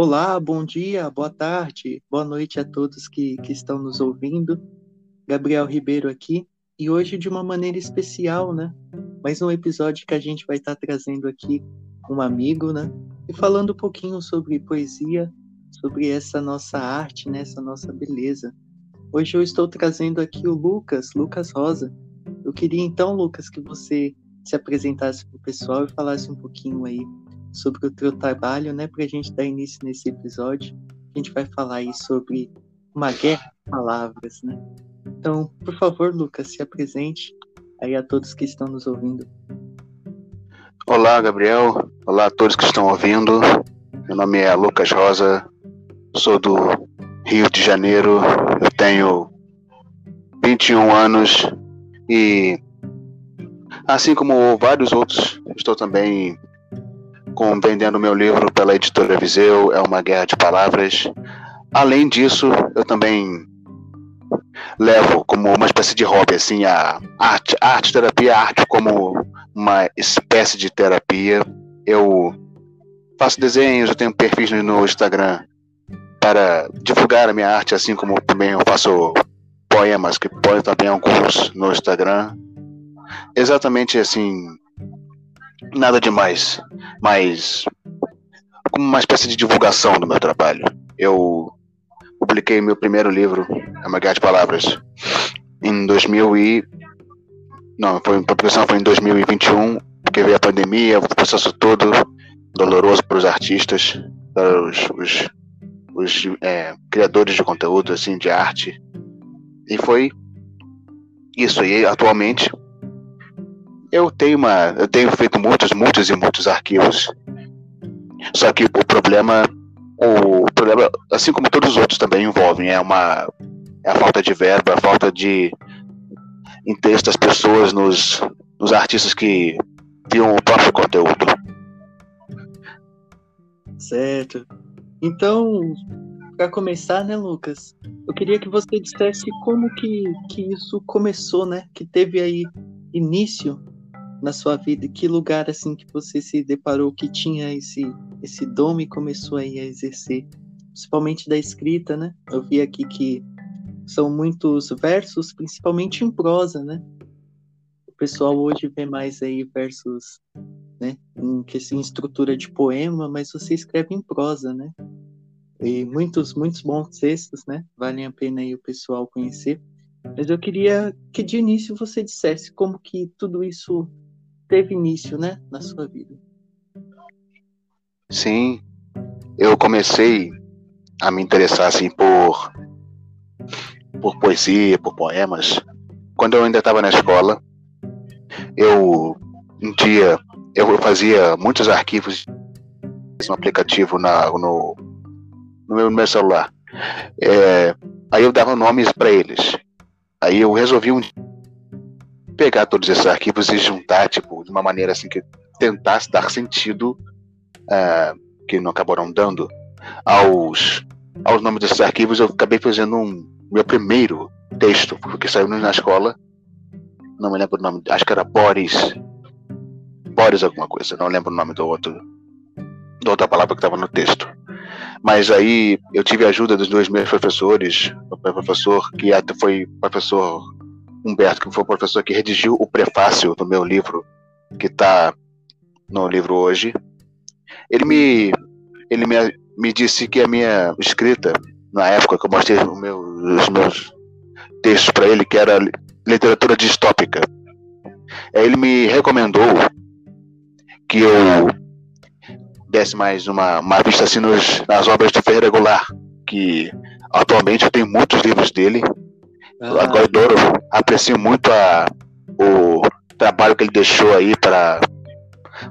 Olá, bom dia, boa tarde, boa noite a todos que, que estão nos ouvindo. Gabriel Ribeiro aqui, e hoje de uma maneira especial, né? Mais um episódio que a gente vai estar trazendo aqui um amigo, né? E falando um pouquinho sobre poesia, sobre essa nossa arte, né? Essa nossa beleza. Hoje eu estou trazendo aqui o Lucas, Lucas Rosa. Eu queria então, Lucas, que você se apresentasse para o pessoal e falasse um pouquinho aí sobre o teu trabalho, né, para a gente dar início nesse episódio. A gente vai falar aí sobre uma guerra de palavras, né? Então, por favor, Lucas, se apresente aí a todos que estão nos ouvindo. Olá, Gabriel. Olá a todos que estão ouvindo. Meu nome é Lucas Rosa, sou do Rio de Janeiro, eu tenho 21 anos e, assim como vários outros, estou também com vendendo meu livro pela editora Viseu, é uma guerra de palavras. Além disso, eu também levo como uma espécie de hobby assim a arte, arte terapia, arte como uma espécie de terapia. Eu faço desenhos, eu tenho perfis no Instagram para divulgar a minha arte, assim como também eu faço poemas, que ponho também alguns no Instagram. Exatamente assim, nada demais, mas como uma espécie de divulgação do meu trabalho. Eu publiquei meu primeiro livro, A Guerra de Palavras, em 2000 e... Não, foi, a publicação foi em 2021, porque veio a pandemia, o processo todo doloroso para os artistas, para os, os, os é, criadores de conteúdo, assim, de arte. E foi isso. E atualmente eu tenho uma, eu tenho feito muitos, muitos e muitos arquivos. Só que o problema, o problema, assim como todos os outros também envolvem, é uma é a falta de verba, a falta de interesse das pessoas nos, nos artistas que criam o próprio conteúdo. Certo. Então, para começar, né, Lucas? Eu queria que você dissesse como que, que isso começou, né? Que teve aí início na sua vida? Que lugar assim que você se deparou que tinha esse esse dom e começou aí a exercer, principalmente da escrita, né? Eu vi aqui que são muitos versos, principalmente em prosa, né? O pessoal hoje vê mais aí versos, né, em, em estrutura de poema, mas você escreve em prosa, né? E muitos, muitos bons textos, né? Valem a pena aí o pessoal conhecer. Mas eu queria que de início você dissesse como que tudo isso teve início, né, na sua vida. Sim, eu comecei a me interessar assim por por poesia, por poemas, quando eu ainda estava na escola. Eu um dia eu fazia muitos arquivos no aplicativo na, no, no, meu, no meu celular. É, aí eu dava nomes para eles. Aí eu resolvi um pegar todos esses arquivos e juntar, tipo, de uma maneira assim que tentasse dar sentido, uh, que não acabaram dando, aos, aos nomes desses arquivos. Eu acabei fazendo um meu primeiro texto, porque saiu na escola. Não me lembro o nome, acho que era Boris. Boris alguma coisa, não lembro o nome do outro, da outra palavra que estava no texto. Mas aí eu tive a ajuda dos dois meus professores, o professor que foi professor Humberto, que foi o professor que redigiu o prefácio do meu livro, que está no livro hoje, ele me, ele me, me disse que a minha escrita, na época que eu mostrei meu, os meus textos para ele, que era literatura distópica, ele me recomendou que eu desse mais uma, uma vista assim nos, nas obras do Ferreira Goulart, que atualmente eu tenho muitos livros dele, ah. Agora adoro, aprecio muito a, o trabalho que ele deixou aí para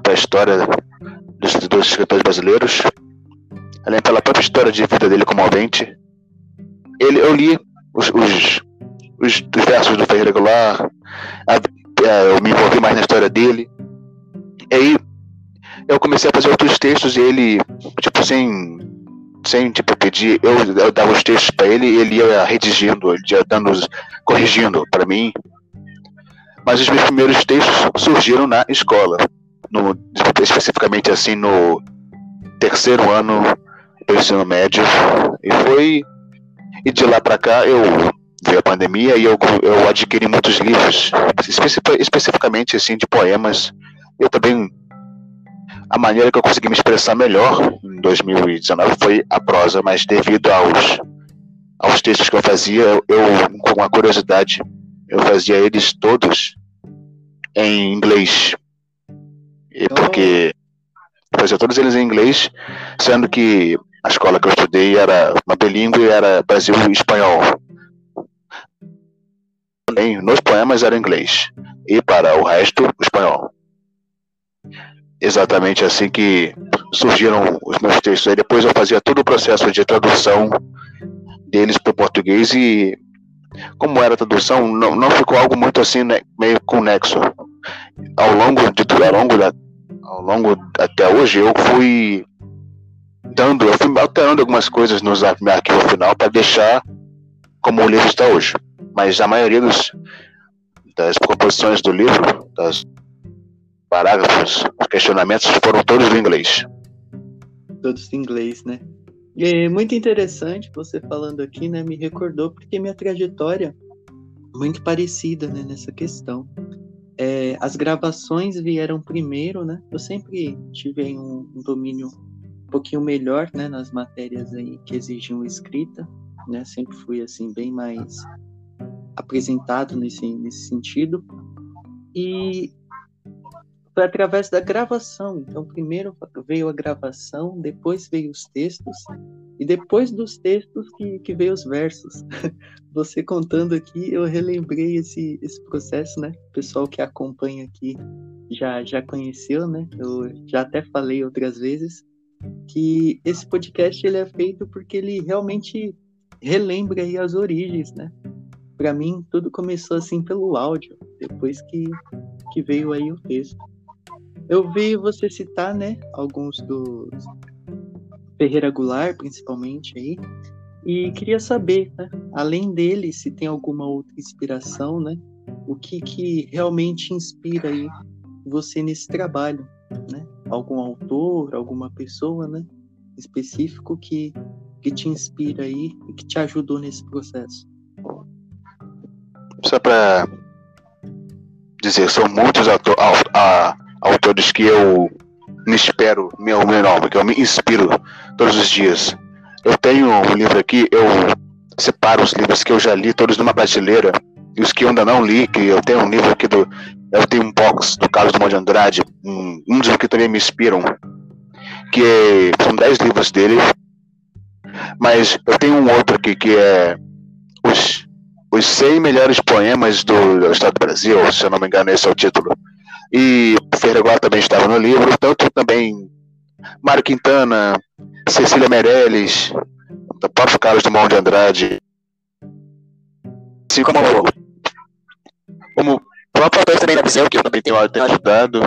a história dos, escritores brasileiros, além pela própria história de vida dele comovente. Ele, eu li os, os, os, os versos do Ferreira Goulart, eu me envolvi mais na história dele. E aí eu comecei a fazer outros textos e ele, tipo, sem sem tipo pedir, eu, eu dava os textos para ele e ele ia redigindo, ele ia dando, corrigindo para mim. Mas os meus primeiros textos surgiram na escola, no, especificamente assim no terceiro ano para o ensino médio. E foi. E de lá para cá eu veio a pandemia e eu, eu adquiri muitos livros, especificamente assim, de poemas. Eu também. A maneira que eu consegui me expressar melhor em 2019 foi a prosa, mas devido aos, aos textos que eu fazia, eu, com uma curiosidade, eu fazia eles todos em inglês. E porque fazia todos eles em inglês, sendo que a escola que eu estudei era uma bilíngue, era Brasil e espanhol. Também nos poemas era inglês e para o resto espanhol. Exatamente assim que surgiram os meus textos. Aí depois eu fazia todo o processo de tradução deles para o português e como era a tradução, não, não ficou algo muito assim, né, meio conexo. Ao longo de ao longo da, ao longo até hoje eu fui dando, eu fui alterando algumas coisas no meu arquivo final para deixar como o livro está hoje. Mas a maioria dos, das composições do livro, das parágrafos, os questionamentos foram todos em inglês. Todos em inglês, né? É muito interessante você falando aqui, né? Me recordou porque minha trajetória é muito parecida né, nessa questão. É, as gravações vieram primeiro, né? Eu sempre tive um, um domínio um pouquinho melhor, né, nas matérias aí que exigiam escrita, né? Sempre fui assim bem mais apresentado nesse nesse sentido. E foi através da gravação. Então, primeiro veio a gravação, depois veio os textos, e depois dos textos que, que veio os versos. Você contando aqui, eu relembrei esse, esse processo, né? O pessoal que acompanha aqui já, já conheceu, né? Eu já até falei outras vezes que esse podcast ele é feito porque ele realmente relembra aí as origens, né? Para mim tudo começou assim pelo áudio, depois que, que veio aí o texto. Eu vi você citar, né, alguns dos Ferreira Goulart, principalmente aí, e queria saber, né, além dele, se tem alguma outra inspiração, né? O que que realmente inspira aí você nesse trabalho, né? algum autor, alguma pessoa, né, específico que, que te inspira aí e que te ajudou nesse processo? Só para dizer, são muitos autor, a, autores que eu me espero, meu, meu nome, que eu me inspiro todos os dias. Eu tenho um livro aqui, eu separo os livros que eu já li, todos numa prateleira, e os que eu ainda não li, que eu tenho um livro aqui do eu tenho um box do Carlos Dumont de Andrade, um, um dos que também me inspiram, que é, são 10 livros dele, mas eu tenho um outro aqui que é os, os 100 melhores poemas do, do Estado do Brasil, se eu não me engano, esse é o título. E Ferreira também estava no livro, tanto também Mário Quintana, Cecília Meirelles, o próprio Carlos Dumont de Andrade, assim como, como próprio autor também visão, que eu também tenho ajudado.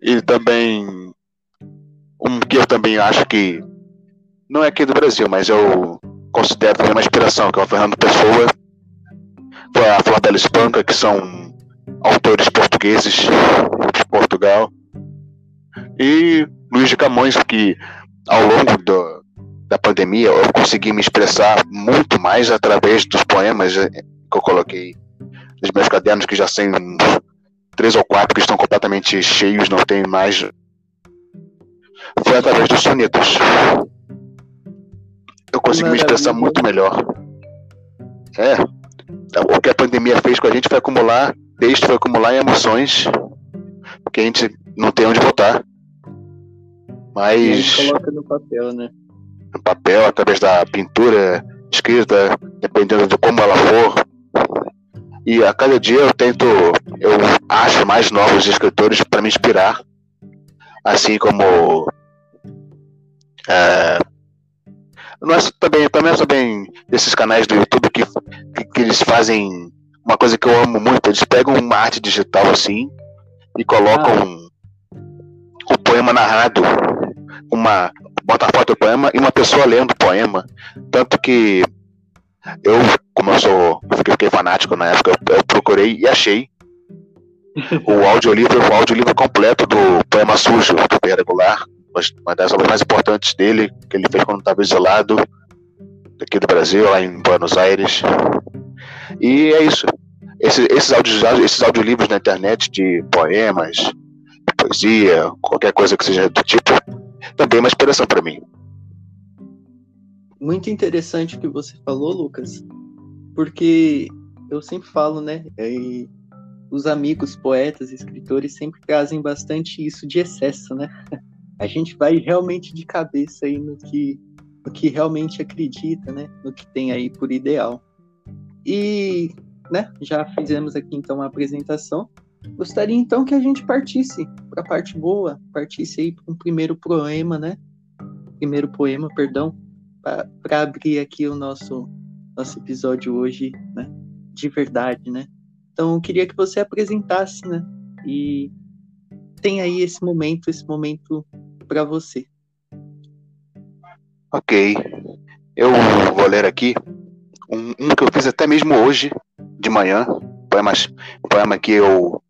E também um que eu também acho que não é aqui do Brasil, mas eu considero também uma inspiração, que é o Fernando Pessoa, a Flor Bela Espanca, que são autores portugueses de Portugal. E Luiz de Camões, que ao longo do, da pandemia eu consegui me expressar muito mais através dos poemas que eu coloquei nos meus cadernos que já têm três ou quatro que estão completamente cheios, não tem mais. Foi através dos sonetos. Eu consegui me expressar muito melhor. É. Então, o que a pandemia fez com a gente foi acumular texto, foi acumular emoções que a gente não tem onde botar. Mas. coloca no papel, né? No papel, através da pintura, escrita, dependendo de como ela for, e a cada dia eu tento, eu acho mais novos escritores para me inspirar, assim como é, não é também, também é também desses canais do YouTube que, que, que, eles fazem uma coisa que eu amo muito, eles pegam uma arte digital assim e colocam ah. o poema narrado, uma bota a foto do poema e uma pessoa lendo o poema, tanto que eu, como eu sou, fiquei fanático na época, eu, eu procurei e achei o audiolivro, o audiolivro completo do Poema Sujo, do P. Regular, uma das obras mais importantes dele, que ele fez quando estava exilado daqui do Brasil, lá em Buenos Aires. E é isso. Esse, esses, audios, esses audiolivros na internet de poemas, de poesia, qualquer coisa que seja do tipo, também é uma inspiração para mim. Muito interessante o que você falou, Lucas, porque eu sempre falo, né? E os amigos poetas, escritores sempre trazem bastante isso de excesso, né? A gente vai realmente de cabeça aí no que, no que realmente acredita, né? No que tem aí por ideal. E, né? Já fizemos aqui então a apresentação. Gostaria então que a gente partisse para a parte boa, partisse aí para um primeiro poema, né? Primeiro poema, perdão, para abrir aqui o nosso nosso episódio hoje, né? De verdade, né? Então, eu queria que você apresentasse, né? E tem aí esse momento, esse momento para você. Ok. Eu vou ler aqui um, um, que eu fiz até mesmo hoje, de manhã. Poemas, poema que eu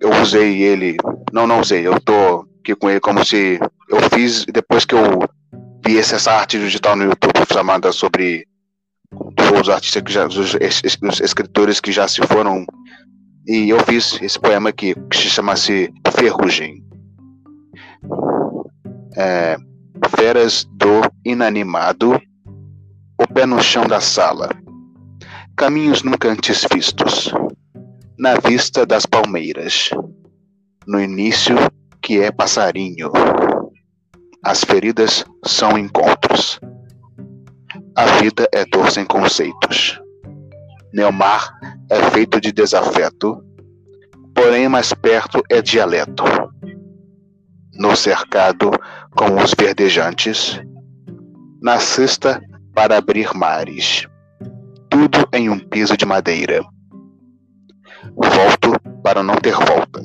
eu usei ele. Não, não usei. Eu tô aqui com ele como se eu fiz depois que eu vi essa arte digital no YouTube chamada sobre os artistas que já, os, escritores que já se foram. E eu fiz esse poema aqui, que se chama-se Ferrugem. É, feras do inanimado, o pé no chão da sala, caminhos nunca antes vistos, na vista das palmeiras, no início que é passarinho. As feridas são encontros a vida é dor sem conceitos. Neomar é feito de desafeto, porém mais perto é dialeto. No cercado com os verdejantes, na cesta para abrir mares, tudo em um piso de madeira. Volto para não ter volta.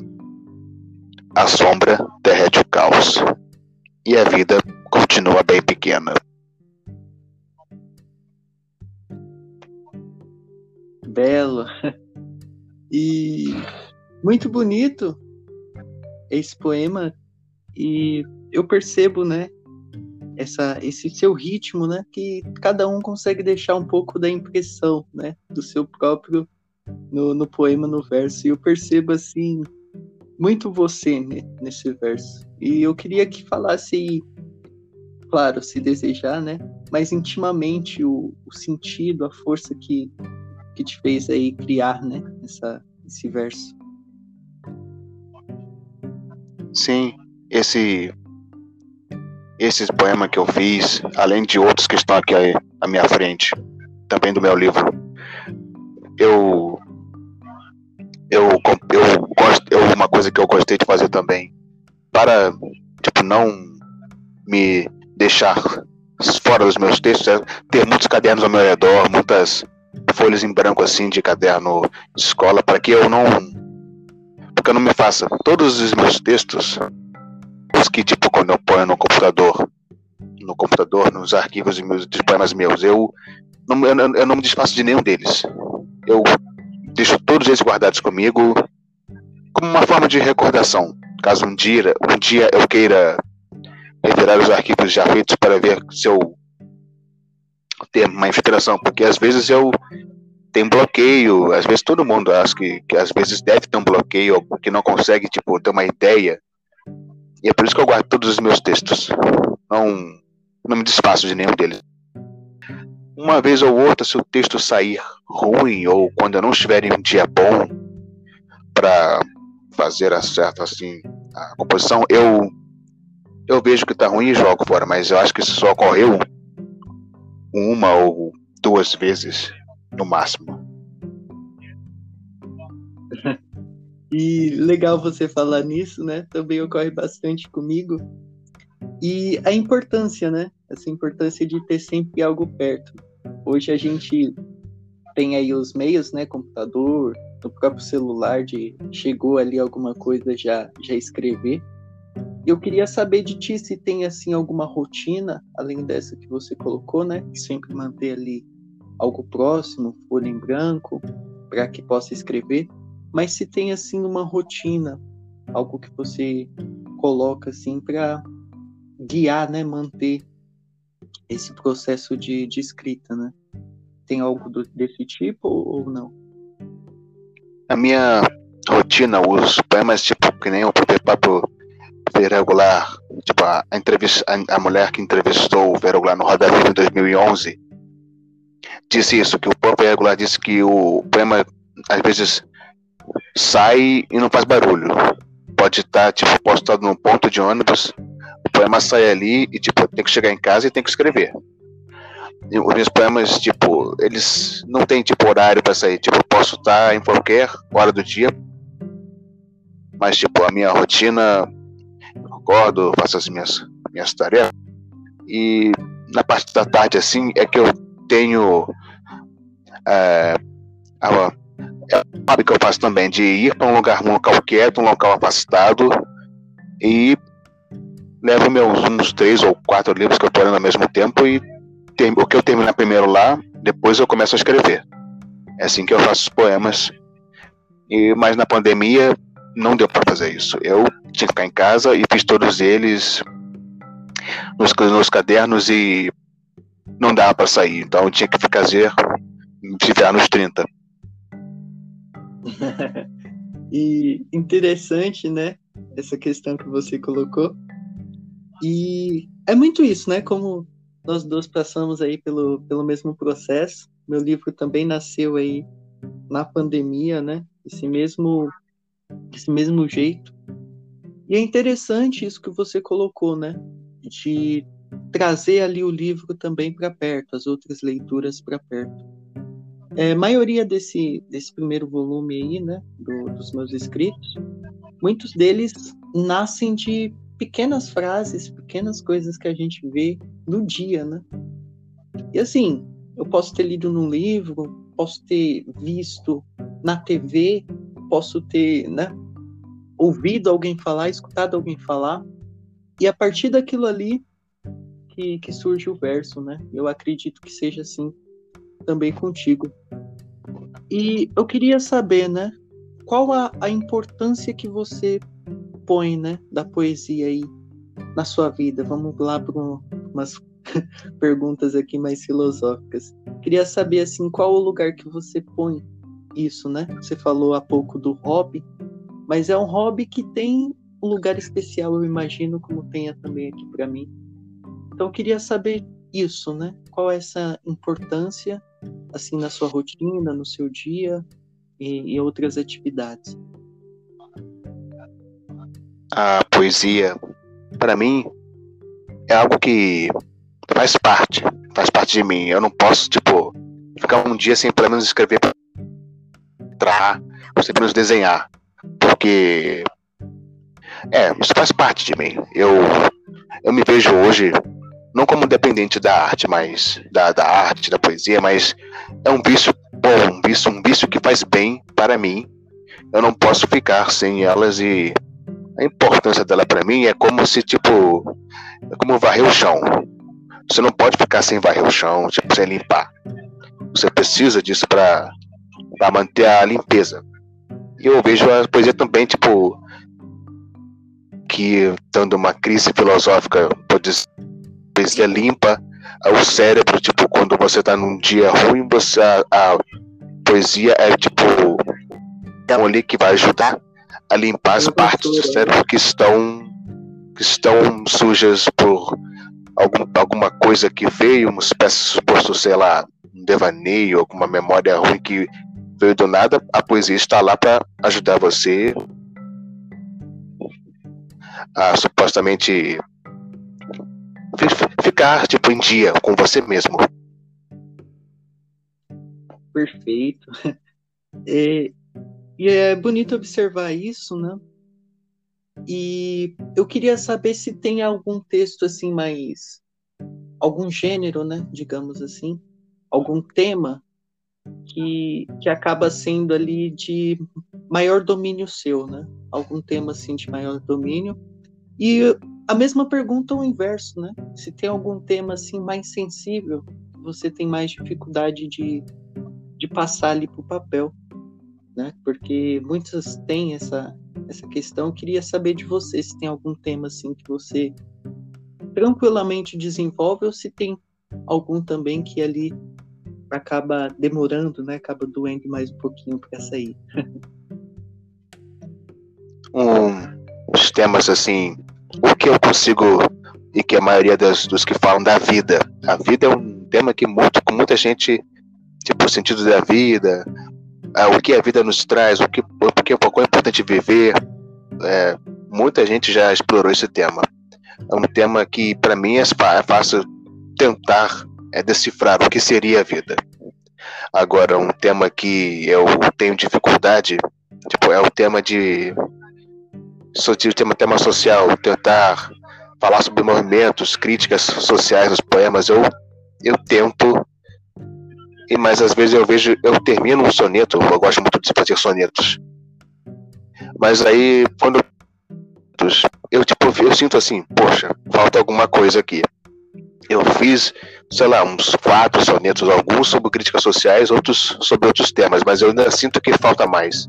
A sombra derrete o caos, e a vida continua bem pequena. belo e muito bonito esse poema e eu percebo, né, essa, esse seu ritmo, né, que cada um consegue deixar um pouco da impressão, né, do seu próprio no, no poema, no verso. E eu percebo assim muito você né, nesse verso. E eu queria que falasse, claro, se desejar, né, mas intimamente o, o sentido, a força que que te fez aí criar, né, essa, esse verso. Sim, esse esse poema que eu fiz, além de outros que estão aqui à minha frente, também do meu livro, eu eu eu gosto, uma coisa que eu gostei de fazer também, para tipo não me deixar fora dos meus textos, é ter muitos cadernos ao meu redor, muitas folhas em branco assim de caderno de escola para que eu não porque eu não me faça. Todos os meus textos os que tipo quando eu ponho no computador no computador nos arquivos de poemas meus eu não, eu, eu não me desfaço de nenhum deles eu deixo todos eles guardados comigo como uma forma de recordação caso um dia um dia eu queira revirar os arquivos já feitos para ver se eu ter uma inspiração, porque às vezes eu tenho bloqueio, às vezes todo mundo acha que, que às vezes deve ter um bloqueio, que não consegue, tipo, ter uma ideia. E é por isso que eu guardo todos os meus textos. Não, não me desfaço de nenhum deles. Uma vez ou outra, se o texto sair ruim, ou quando eu não estiver em um dia bom para fazer a certa assim, a composição, eu eu vejo que está ruim e jogo fora, mas eu acho que isso só ocorreu uma ou duas vezes no máximo. E legal você falar nisso, né? Também ocorre bastante comigo. E a importância, né? Essa importância de ter sempre algo perto. Hoje a gente tem aí os meios, né? Computador, no próprio celular, de chegou ali alguma coisa já já escrever. Eu queria saber de ti se tem assim alguma rotina, além dessa que você colocou, né? Sempre manter ali algo próximo, folha em branco, para que possa escrever. Mas se tem assim uma rotina, algo que você coloca assim para guiar, né, manter esse processo de, de escrita, né? Tem algo do, desse tipo ou não? A minha rotina, os poemas, tipo, que nem o próprio Verregular, tipo, a, entrevista, a, a, mulher que entrevistou o Verregular no Roda Viva em 2011, disse isso, que o próprio Verregular disse que o poema, às vezes, sai e não faz barulho. Pode estar, tipo, postado num ponto de ônibus, o poema sai ali e, tipo, tem que chegar em casa e tem que escrever. E os meus poemas, tipo, eles não têm, tipo, horário para sair. Tipo, eu posso estar em qualquer hora do dia, mas, tipo, a minha rotina, eu acordo, faço as minhas, minhas tarefas, e na parte da tarde, assim, é que eu tenho é, a, hábito que eu faço também, de ir para um lugar, um local quieto, um local afastado, e levo meus uns três ou quatro livros que eu estou lendo ao mesmo tempo e tem, o que eu terminar primeiro lá, depois eu começo a escrever. É assim que eu faço os poemas. E, mas na pandemia não deu para fazer isso. Eu tinha que ficar em casa e fiz todos eles nos, nos cadernos e não dava para sair. Então eu tinha que fazer, se virar nos 30. e interessante, né? Essa questão que você colocou. E é muito isso, né? Como nós dois passamos aí pelo, pelo mesmo processo. Meu livro também nasceu aí na pandemia, né? Esse mesmo, esse mesmo jeito. E é interessante isso que você colocou, né? De trazer ali o livro também para perto, as outras leituras para perto. É, maioria desse, desse primeiro volume aí, né, do, dos meus escritos, muitos deles nascem de pequenas frases, pequenas coisas que a gente vê no dia, né? E assim, eu posso ter lido num livro, posso ter visto na TV, posso ter, né, ouvido alguém falar, escutado alguém falar, e a partir daquilo ali que, que surge o verso, né? Eu acredito que seja assim também contigo. E eu queria saber, né, qual a, a importância que você põe, né, da poesia aí na sua vida? Vamos lá para umas perguntas aqui mais filosóficas. Queria saber assim, qual o lugar que você põe isso, né? Você falou há pouco do hobby, mas é um hobby que tem um lugar especial, eu imagino, como tenha também aqui para mim. Então, eu queria saber isso, né? Qual é essa importância, assim, na sua rotina, no seu dia e, e outras atividades? a poesia, para mim, é algo que faz parte, faz parte de mim. Eu não posso, tipo, ficar um dia sem pelo menos escrever para ou sem pelo menos desenhar, porque é, isso faz parte de mim. Eu eu me vejo hoje não como dependente da arte, mas da, da arte, da poesia, mas é um vício bom, um vício, um vício que faz bem para mim. Eu não posso ficar sem elas e a importância dela para mim é como se, tipo, é como varrer o chão. Você não pode ficar sem varrer o chão, tipo, sem limpar. Você precisa disso para manter a limpeza. E eu vejo a poesia também, tipo, que dando uma crise filosófica, pode poesia limpa o cérebro, tipo, quando você tá num dia ruim, você a, a poesia é tipo é um ali que vai ajudar a limpar as partes do cérebro que estão que estão sujas por algum, alguma coisa que veio, uma espécie suposto, sei lá, um devaneio, alguma memória ruim que veio do nada, a poesia está lá para ajudar você a supostamente ficar tipo em dia com você mesmo. Perfeito. É, e é bonito observar isso, né? E eu queria saber se tem algum texto assim mais algum gênero, né, digamos assim, algum tema que, que acaba sendo ali de maior domínio seu, né? Algum tema assim de maior domínio. E a mesma pergunta ao inverso, né? Se tem algum tema assim mais sensível, você tem mais dificuldade de, de passar ali para o papel né? Porque muitos têm essa essa questão. Eu queria saber de você se tem algum tema assim que você tranquilamente desenvolve ou se tem algum também que ali acaba demorando, né? Acaba doendo mais um pouquinho para sair. um, os temas assim, o que eu consigo e que a maioria dos que falam da vida, a vida é um tema que muito com muita gente tipo o sentido da vida, o que a vida nos traz, o que o quão é importante viver. É, muita gente já explorou esse tema. É um tema que para mim é, é fácil tentar é decifrar o que seria a vida. Agora, um tema que eu tenho dificuldade, tipo, é o tema de o tema, tema social, tentar falar sobre movimentos, críticas sociais nos poemas. Eu eu tento e mas às vezes eu vejo, eu termino um soneto, eu gosto muito de fazer sonetos. Mas aí quando eu tipo eu sinto assim, poxa, falta alguma coisa aqui. Eu fiz, sei lá, uns quatro sonetos, alguns sobre críticas sociais, outros sobre outros temas, mas eu ainda sinto que falta mais.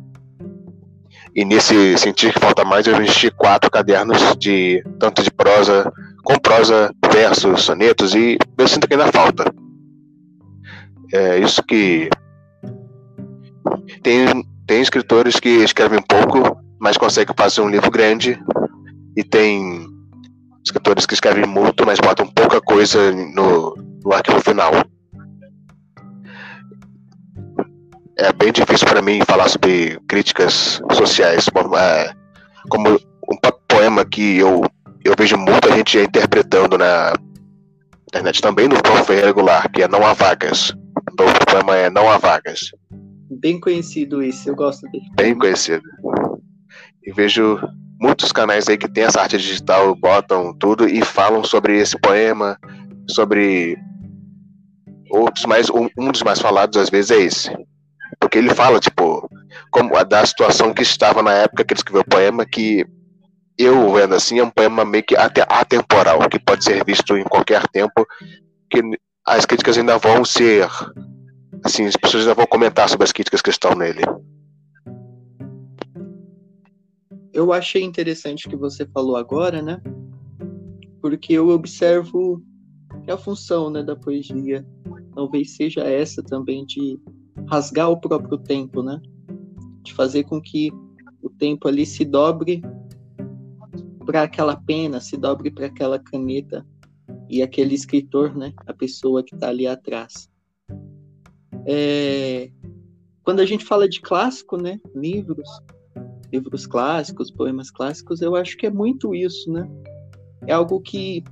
E nesse sentir que falta mais, eu enchi quatro cadernos de tanto de prosa, com prosa, versos, sonetos, e eu sinto que ainda falta. É isso que. Tem, tem escritores que escrevem pouco, mas conseguem fazer um livro grande, e tem escritores que escrevem muito, mas botam pouca coisa no, no arquivo final. É bem difícil para mim falar sobre críticas sociais, é, como um poema que eu, eu vejo muita gente interpretando na internet também no próprio regular, que é Não Há Vagas. O poema é Não Há Vagas. Bem conhecido isso, eu gosto dele. Bem conhecido. E vejo muitos canais aí que tem essa arte digital botam tudo e falam sobre esse poema, sobre outros, mas um, um dos mais falados às vezes é esse. Porque ele fala, tipo, como da situação que estava na época que ele escreveu o poema, que eu vendo assim, é um poema meio que até atemporal, que pode ser visto em qualquer tempo, que as críticas ainda vão ser assim, as pessoas ainda vão comentar sobre as críticas que estão nele eu achei interessante o que você falou agora, né? Porque eu observo que a função né, da poesia talvez seja essa também de rasgar o próprio tempo, né? De fazer com que o tempo ali se dobre para aquela pena, se dobre para aquela caneta e aquele escritor, né? A pessoa que está ali atrás. É... Quando a gente fala de clássico, né? Livros, livros clássicos, poemas clássicos, eu acho que é muito isso, né? É algo que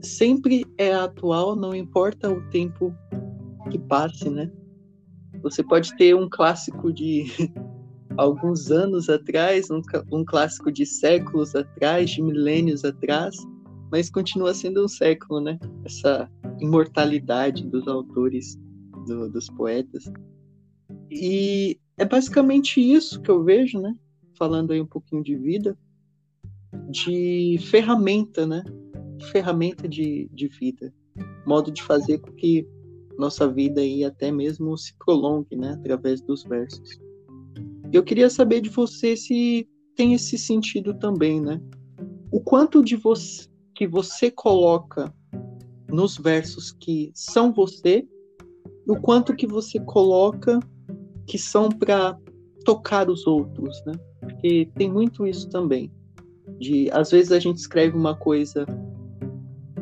sempre é atual, não importa o tempo que passe, né? Você pode ter um clássico de alguns anos atrás, um, um clássico de séculos atrás, de milênios atrás, mas continua sendo um século, né? Essa imortalidade dos autores, do, dos poetas. E é basicamente isso que eu vejo, né? falando aí um pouquinho de vida, de ferramenta, né? Ferramenta de, de vida, modo de fazer com que nossa vida aí até mesmo se prolongue, né? Através dos versos. Eu queria saber de você se tem esse sentido também, né? O quanto de você que você coloca nos versos que são você, e o quanto que você coloca que são para tocar os outros, né? Porque tem muito isso também. De às vezes a gente escreve uma coisa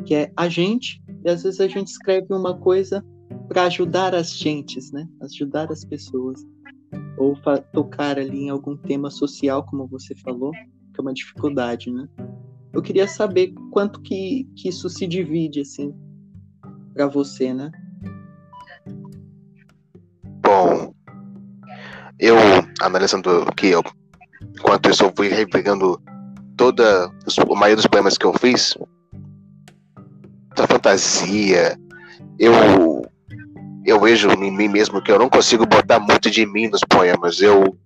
que é a gente, e às vezes a gente escreve uma coisa para ajudar as gentes, né? Ajudar as pessoas. Ou tocar ali em algum tema social, como você falou, que é uma dificuldade, né? Eu queria saber quanto que, que isso se divide, assim, para você, né? Bom, eu, analisando o que eu Enquanto isso, eu fui repegando toda a maioria dos poemas que eu fiz. Essa fantasia. Eu eu vejo em mim mesmo que eu não consigo botar muito de mim nos poemas. Eu,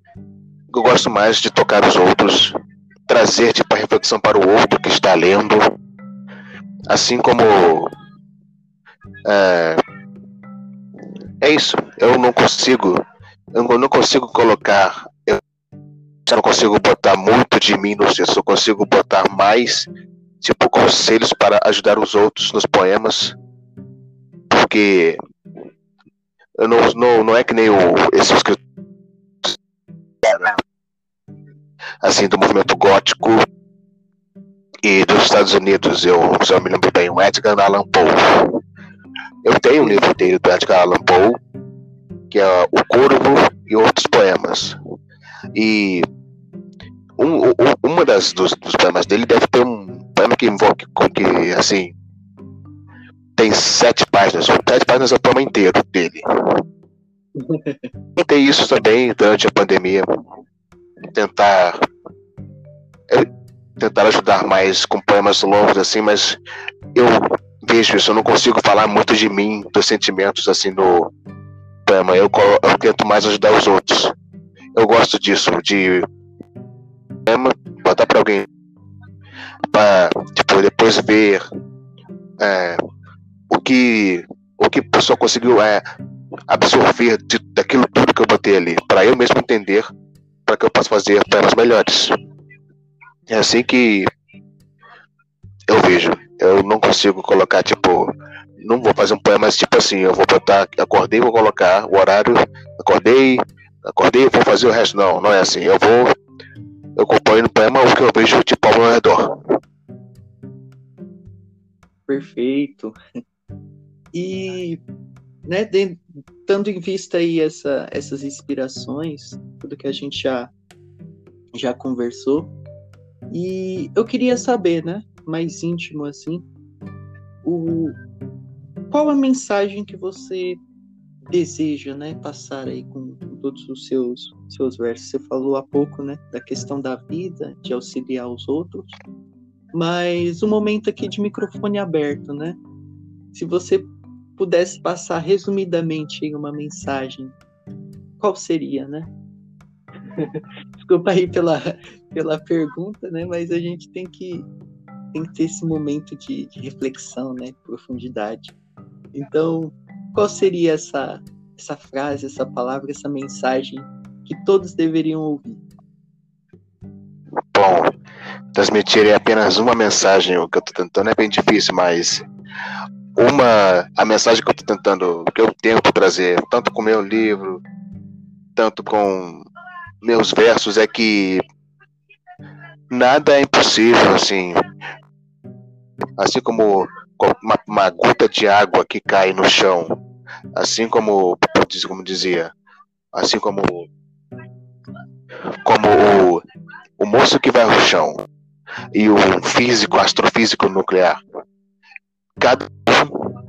eu gosto mais de tocar os outros, trazer tipo a reflexão para o outro que está lendo, assim como é, é isso. Eu não consigo, eu não consigo colocar eu não consigo botar muito de mim no texto, eu consigo botar mais, tipo, conselhos para ajudar os outros nos poemas. Porque não, não, não é que nem o, esse escritor assim, do movimento gótico e dos Estados Unidos. Eu, eu me lembro bem, o Edgar Allan Poe. Eu tenho um livro dele do Edgar Allan Poe, que é O Corvo e Outros Poemas. E um, um, uma das dos, dos, poemas dele deve ter um poema que com que assim tem sete páginas. Sete páginas é o poema inteiro dele. Tem isso também durante a pandemia. Tentar é, tentar ajudar mais com poemas longos assim, mas eu vejo isso, eu não consigo falar muito de mim, dos sentimentos assim no poema. Eu, eu tento mais ajudar os outros. Eu gosto disso, de poema, botar para alguém para tipo depois ver é, o que o que pessoa conseguiu é, absorver de, daquilo tudo que eu botei ali, para eu mesmo entender, para que eu possa fazer poemas melhores. É assim que eu vejo. Eu não consigo colocar, tipo, não vou fazer um poema tipo assim, eu vou botar, acordei, vou colocar o horário, acordei, acordei, vou fazer o resto. Não, não é assim. Eu vou, eu componho no poema o que eu vejo, tipo, ao meu redor. Perfeito. E, né, tendo em vista aí essa, essas inspirações, tudo que a gente já, já conversou, e eu queria saber, né, mais íntimo assim, o qual a mensagem que você deseja, né, passar aí com todos os seus seus versos. Você falou há pouco, né, da questão da vida, de auxiliar os outros, mas um momento aqui de microfone aberto, né? Se você pudesse passar resumidamente em uma mensagem, qual seria, né? Desculpa aí pela, pela pergunta, né? Mas a gente tem que, tem que ter esse momento de, de reflexão, né? Profundidade. Então, qual seria essa, essa frase, essa palavra, essa mensagem que todos deveriam ouvir? Bom, transmitir apenas uma mensagem, o que eu estou tentando é bem difícil, mas uma a mensagem que eu estou tentando, que eu tento trazer, tanto com meu livro, tanto com meus versos é que nada é impossível, assim. Assim como uma, uma gota de água que cai no chão, assim como, como dizia, assim como como o, o moço que vai ao chão e o físico, astrofísico nuclear. Cada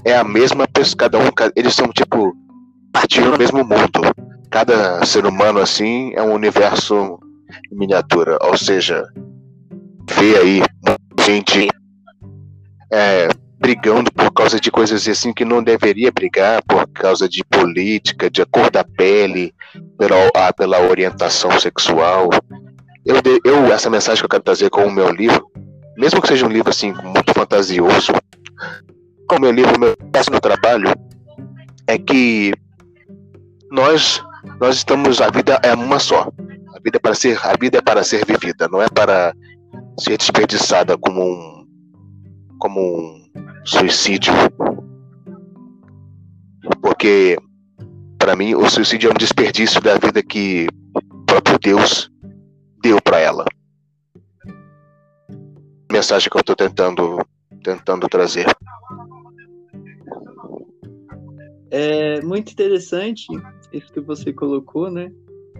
é a mesma pessoa, cada um, eles são tipo partindo do mesmo mundo cada ser humano assim é um universo em miniatura, ou seja, vê aí gente é, brigando por causa de coisas assim que não deveria brigar, por causa de política, de cor da pele, pela, ah, pela orientação sexual. Eu, eu, essa mensagem que eu quero trazer com o meu livro, mesmo que seja um livro assim muito fantasioso, com o meu livro, meu no trabalho, é que nós nós estamos a vida é uma só. A vida é para ser a vida é para ser vivida, não é para ser desperdiçada como um como um suicídio. Porque para mim o suicídio é um desperdício da vida que o próprio Deus deu para ela. Mensagem que eu estou tentando tentando trazer. É muito interessante isso que você colocou, né?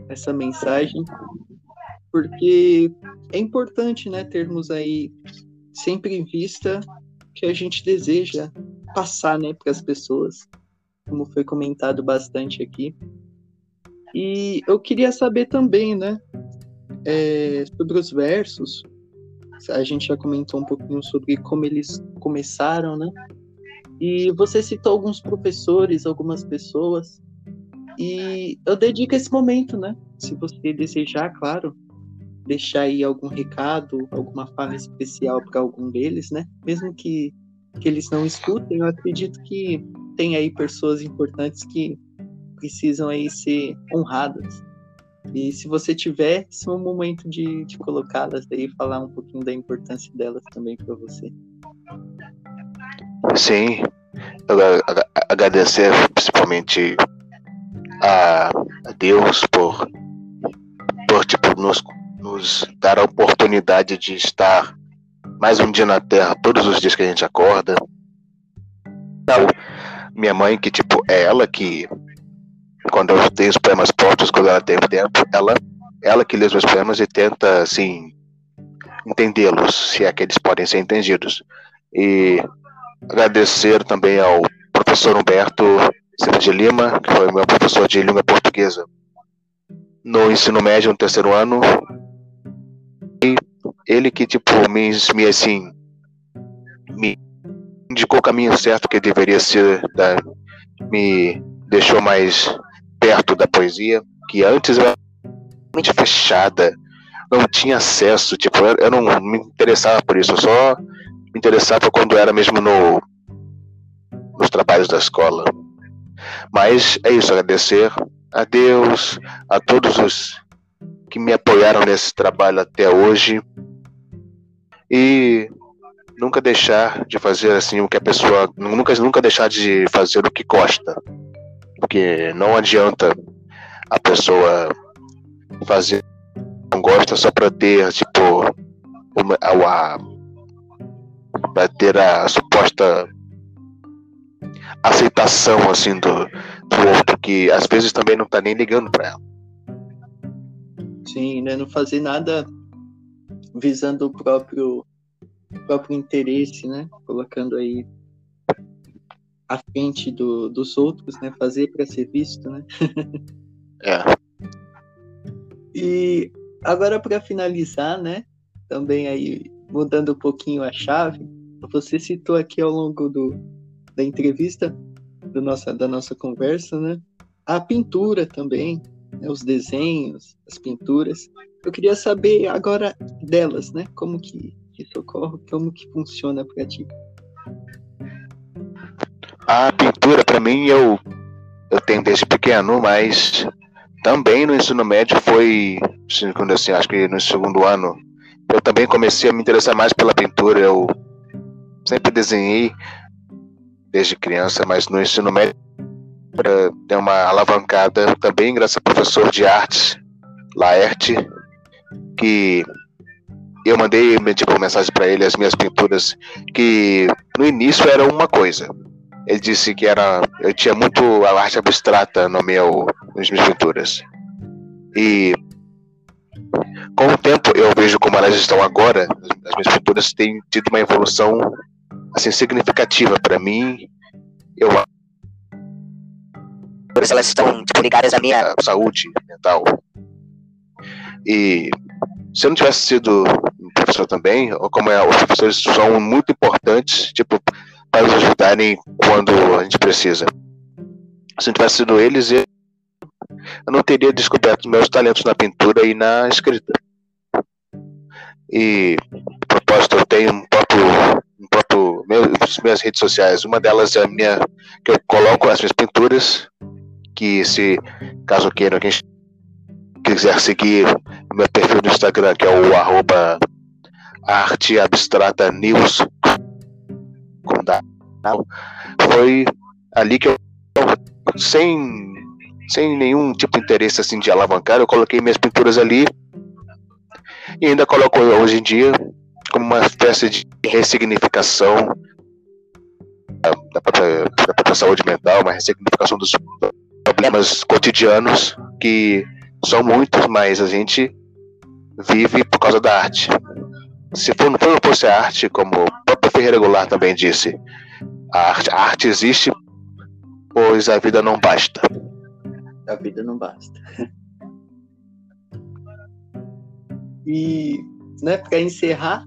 Essa mensagem, porque é importante, né, termos aí sempre em vista que a gente deseja passar, né, para as pessoas, como foi comentado bastante aqui. E eu queria saber também, né, é, sobre os versos. A gente já comentou um pouquinho sobre como eles começaram, né? E você citou alguns professores, algumas pessoas. E eu dedico esse momento, né? Se você desejar, claro, deixar aí algum recado, alguma fala especial para algum deles, né? Mesmo que, que eles não escutem, eu acredito que tem aí pessoas importantes que precisam aí ser honradas. E se você tiver, esse é um momento de, de colocá-las aí, falar um pouquinho da importância delas também para você. Sim, agradecer principalmente a, Deus por, por tipo, nos, nos dar a oportunidade de estar mais um dia na Terra, todos os dias que a gente acorda. Então, minha mãe, que tipo, é ela que, quando eu tenho os poemas prontos, quando ela tem tempo, ela, ela que lê os meus poemas e tenta, assim, entendê-los, se é que eles podem ser entendidos. E agradecer também ao professor Humberto Silva de Lima, que foi meu professor de língua portuguesa no ensino médio, no terceiro ano. E ele que, tipo, me, me assim, me indicou o caminho certo que deveria ser, da, me deixou mais perto da poesia, que antes era muito fechada, não tinha acesso, tipo, eu, eu não me interessava por isso, eu só me interessava quando era mesmo no nos trabalhos da escola. Mas é isso, agradecer a Deus, a todos os que me apoiaram nesse trabalho até hoje e nunca deixar de fazer assim o que a pessoa nunca nunca deixar de fazer o que gosta porque não adianta a pessoa fazer não gosta só para ter tipo uma, a, para ter a suposta aceitação assim do, do outro que às vezes também não tá nem ligando para ela. Sim, né? Não fazer nada visando o próprio próprio interesse, né? Colocando aí à frente do, dos outros, né? Fazer para ser visto, né? é. E agora para finalizar, né? Também aí mudando um pouquinho a chave, você citou aqui ao longo do, da entrevista, do nossa, da nossa conversa, né? A pintura também, né? os desenhos, as pinturas. Eu queria saber agora delas, né? Como que, que ocorre, como que funciona para ti? A pintura, para mim, eu, eu tenho desde pequeno, mas também no ensino médio foi, quando assim, acho que no segundo ano, eu também comecei a me interessar mais pela pintura. Eu sempre desenhei desde criança, mas no ensino médio deu uma alavancada também graças ao professor de artes, Laerte, que eu mandei tipo, mensagem para ele, as minhas pinturas, que no início era uma coisa. Ele disse que era, eu tinha muito a arte abstrata no meu, nas minhas pinturas. E com o tempo eu vejo como elas estão agora, as minhas pinturas têm tido uma evolução assim significativa para mim. Eu elas estão tipo, ligadas à minha saúde mental. E se eu não tivesse sido professor também, ou como é, os professores são muito importantes, tipo, para nos ajudarem quando a gente precisa. Se não tivesse sido eles, eu não teria descoberto meus talentos na pintura e na escrita. E, a propósito, eu tenho um próprio, um próprio meus, minhas redes sociais. Uma delas é a minha, que eu coloco as minhas pinturas, que se, caso queiram, quem quiser seguir meu perfil no Instagram, que é o arroba arte abstrata news, foi ali que eu, sem, sem nenhum tipo de interesse assim de alavancar, eu coloquei minhas pinturas ali e ainda coloco hoje em dia como uma espécie de ressignificação da própria, da própria saúde mental, uma ressignificação dos problemas cotidianos que são muitos, mas a gente vive por causa da arte. Se for, não fosse a arte, como o próprio Ferreira Goulart também disse, a arte, a arte existe, pois a vida não basta. A vida não basta. E, né, para encerrar,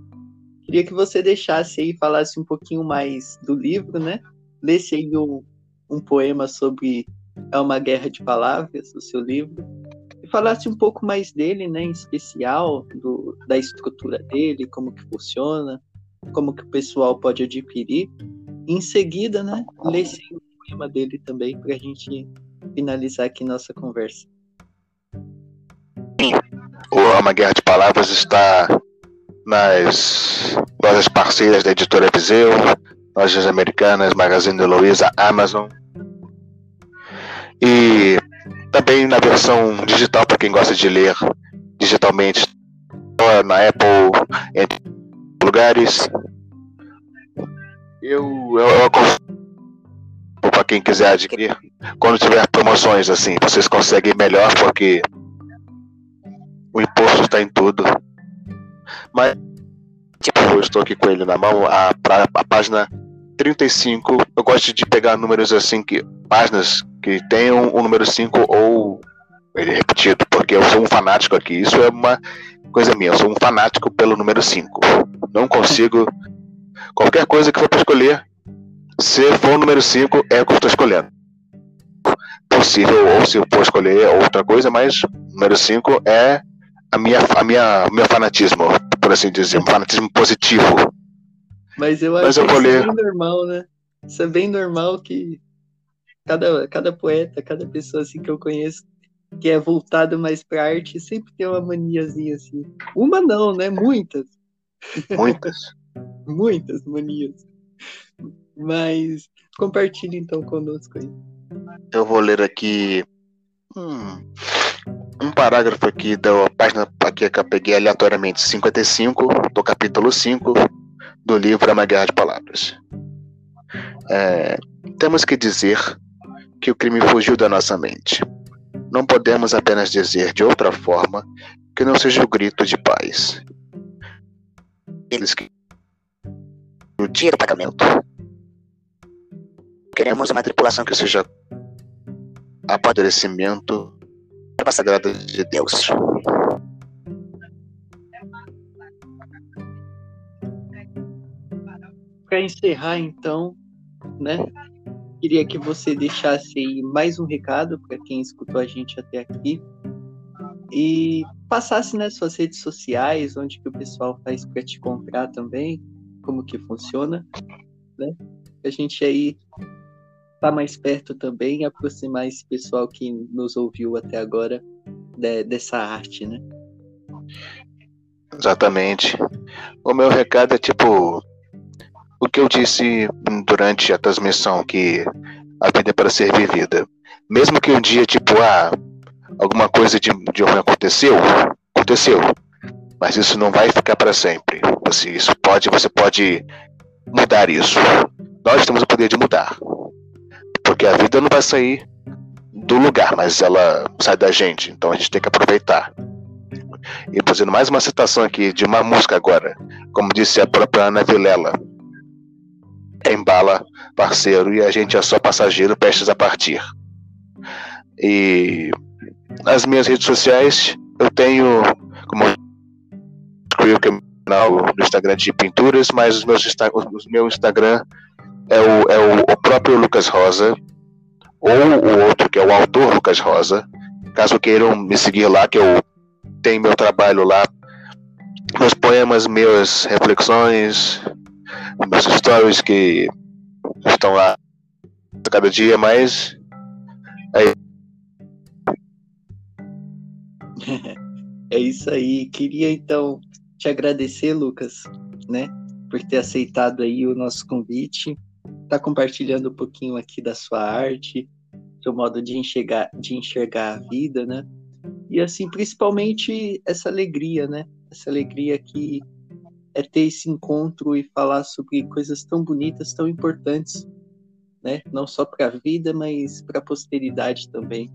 queria que você deixasse aí, falasse um pouquinho mais do livro, né? Lesse aí um, um poema sobre É uma Guerra de Palavras, o seu livro, e falasse um pouco mais dele, né, em especial, do, da estrutura dele, como que funciona, como que o pessoal pode adquirir. Em seguida, né, lesse um poema dele também, para a gente finalizar aqui nossa conversa. o Uma Guerra de Palavras está nas lojas parceiras da editora Viseu, lojas americanas, Magazine Luiza, Amazon. E também na versão digital para quem gosta de ler digitalmente na Apple, entre lugares. Eu, eu, eu para quem quiser adquirir, quando tiver promoções assim, vocês conseguem melhor porque o imposto está em tudo. Mas tipo, eu estou aqui com ele na mão, a, a página 35, eu gosto de pegar números assim que páginas que tenham o número 5 ou ele repetido, porque eu sou um fanático aqui. Isso é uma coisa minha, eu sou um fanático pelo número 5. Não consigo. Qualquer coisa que for para escolher, se for o número 5, é o que eu estou escolhendo. Possível, ou se eu for escolher outra coisa, mas número 5 é a minha, a minha, meu fanatismo, por assim dizer, um fanatismo positivo. Mas eu acho mas eu que isso é bem normal, né? Isso é bem normal que cada, cada poeta, cada pessoa assim que eu conheço que é voltado mais para arte sempre tem uma maniazinha assim. Uma não, né? Muitas. Muitas. Muitas manias. Mas compartilhe então conosco aí. Eu vou ler aqui hum, um parágrafo aqui da página aqui que eu peguei aleatoriamente, 55, do capítulo 5 do livro Uma Guerra de Palavras. É, temos que dizer que o crime fugiu da nossa mente. Não podemos apenas dizer de outra forma que não seja o grito de paz. Eles que o dia do pagamento. Queremos uma tripulação que seja apodrecimento da sagrada de Deus. Para encerrar, então, né? Queria que você deixasse aí mais um recado para quem escutou a gente até aqui e passasse nas suas redes sociais, onde que o pessoal faz para te comprar também, como que funciona, né? A gente aí tá mais perto também, aproximar esse pessoal que nos ouviu até agora de, dessa arte, né? Exatamente. O meu recado é tipo o que eu disse durante a transmissão, que a vida é para ser vivida. Mesmo que um dia, tipo, ah, alguma coisa de, de ruim aconteceu, aconteceu. Mas isso não vai ficar para sempre. Você, isso pode, você pode mudar isso. Nós temos o poder de mudar. Porque a vida não vai sair do lugar, mas ela sai da gente. Então a gente tem que aproveitar. E fazendo mais uma citação aqui de uma música agora, como disse a própria Ana Vilela embala parceiro e a gente é só passageiro prestes a partir. E nas minhas redes sociais eu tenho como no Instagram de pinturas, mas os meus, o meu Instagram é, o, é o, o próprio Lucas Rosa ou o outro que é o autor Lucas Rosa. Caso queiram me seguir lá, que eu tenho meu trabalho lá, meus poemas, minhas reflexões, meus stories que estão lá cada dia, mas é... é isso aí. Queria então te agradecer, Lucas, né, por ter aceitado aí o nosso convite, tá compartilhando um pouquinho aqui da sua arte, seu modo de enxergar, de enxergar a vida, né? E assim, principalmente essa alegria, né? Essa alegria que é ter esse encontro e falar sobre coisas tão bonitas, tão importantes, né? Não só para a vida, mas para a posteridade também.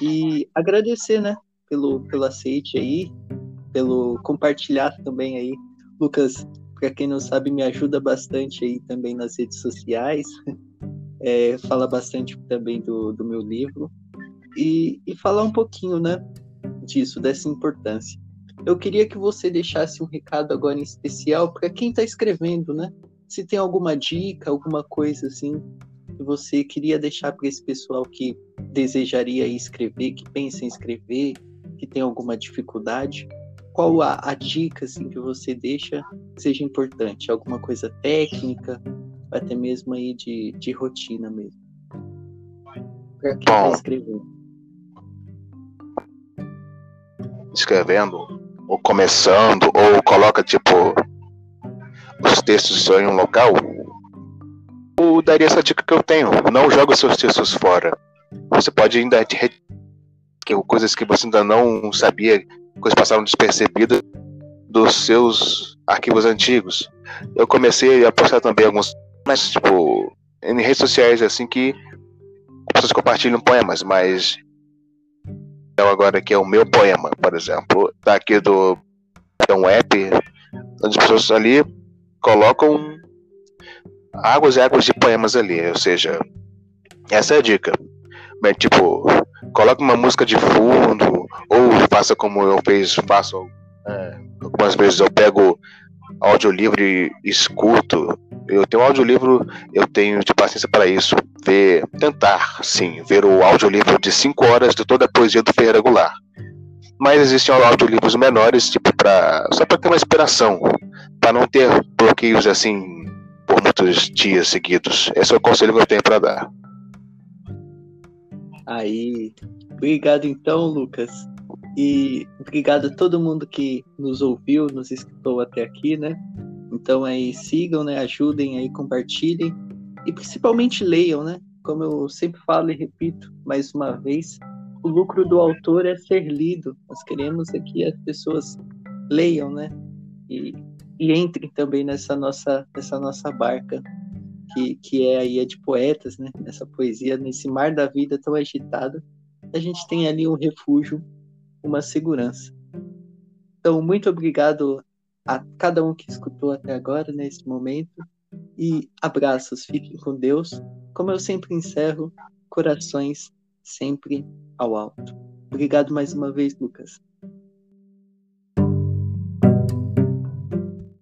E agradecer, né? Pelo, pelo aceite aí, pelo compartilhar também aí. Lucas, para quem não sabe, me ajuda bastante aí também nas redes sociais. É, fala bastante também do, do meu livro. E, e falar um pouquinho, né? Disso, dessa importância. Eu queria que você deixasse um recado agora em especial para quem está escrevendo, né? Se tem alguma dica, alguma coisa assim que você queria deixar para esse pessoal que desejaria escrever, que pensa em escrever, que tem alguma dificuldade, qual a, a dica assim que você deixa seja importante? Alguma coisa técnica, até mesmo aí de, de rotina mesmo. Para quem está escrevendo. escrevendo, ou começando, ou coloca tipo os textos só em um local, eu daria essa dica que eu tenho. Não joga os seus textos fora. Você pode ainda que coisas que você ainda não sabia, coisas passaram despercebidas dos seus arquivos antigos. Eu comecei a postar também alguns, mas tipo, em redes sociais assim que pessoas compartilham poemas, mas então agora que é o meu poema, por exemplo, tá aqui do é um app, onde as pessoas ali colocam águas e águas de poemas ali, ou seja, essa é a dica. Mas, tipo, coloque uma música de fundo, ou faça como eu fiz, faço é, algumas vezes eu pego audiolivro e escuto. Eu tenho audiolivro, eu tenho de paciência para isso. Ver, tentar, sim, ver o audiolivro de 5 horas de toda a poesia do Ferreira Goulart. Mas existem audiolivros menores, tipo, pra, só para ter uma inspiração, para não ter bloqueios assim por muitos dias seguidos. Esse é o conselho que eu tenho para dar. Aí, obrigado então, Lucas. E obrigado a todo mundo que nos ouviu, nos escutou até aqui, né? Então aí sigam, né? Ajudem aí, compartilhem e principalmente leiam, né? Como eu sempre falo e repito mais uma vez, o lucro do autor é ser lido. Nós queremos aqui que as pessoas leiam, né? E, e entrem também nessa nossa, nessa nossa barca, que, que é aí a de poetas, né? Nessa poesia, nesse mar da vida tão agitado, a gente tem ali um refúgio uma segurança. Então, muito obrigado a cada um que escutou até agora, nesse momento. E abraços, fiquem com Deus. Como eu sempre encerro, corações sempre ao alto. Obrigado mais uma vez, Lucas.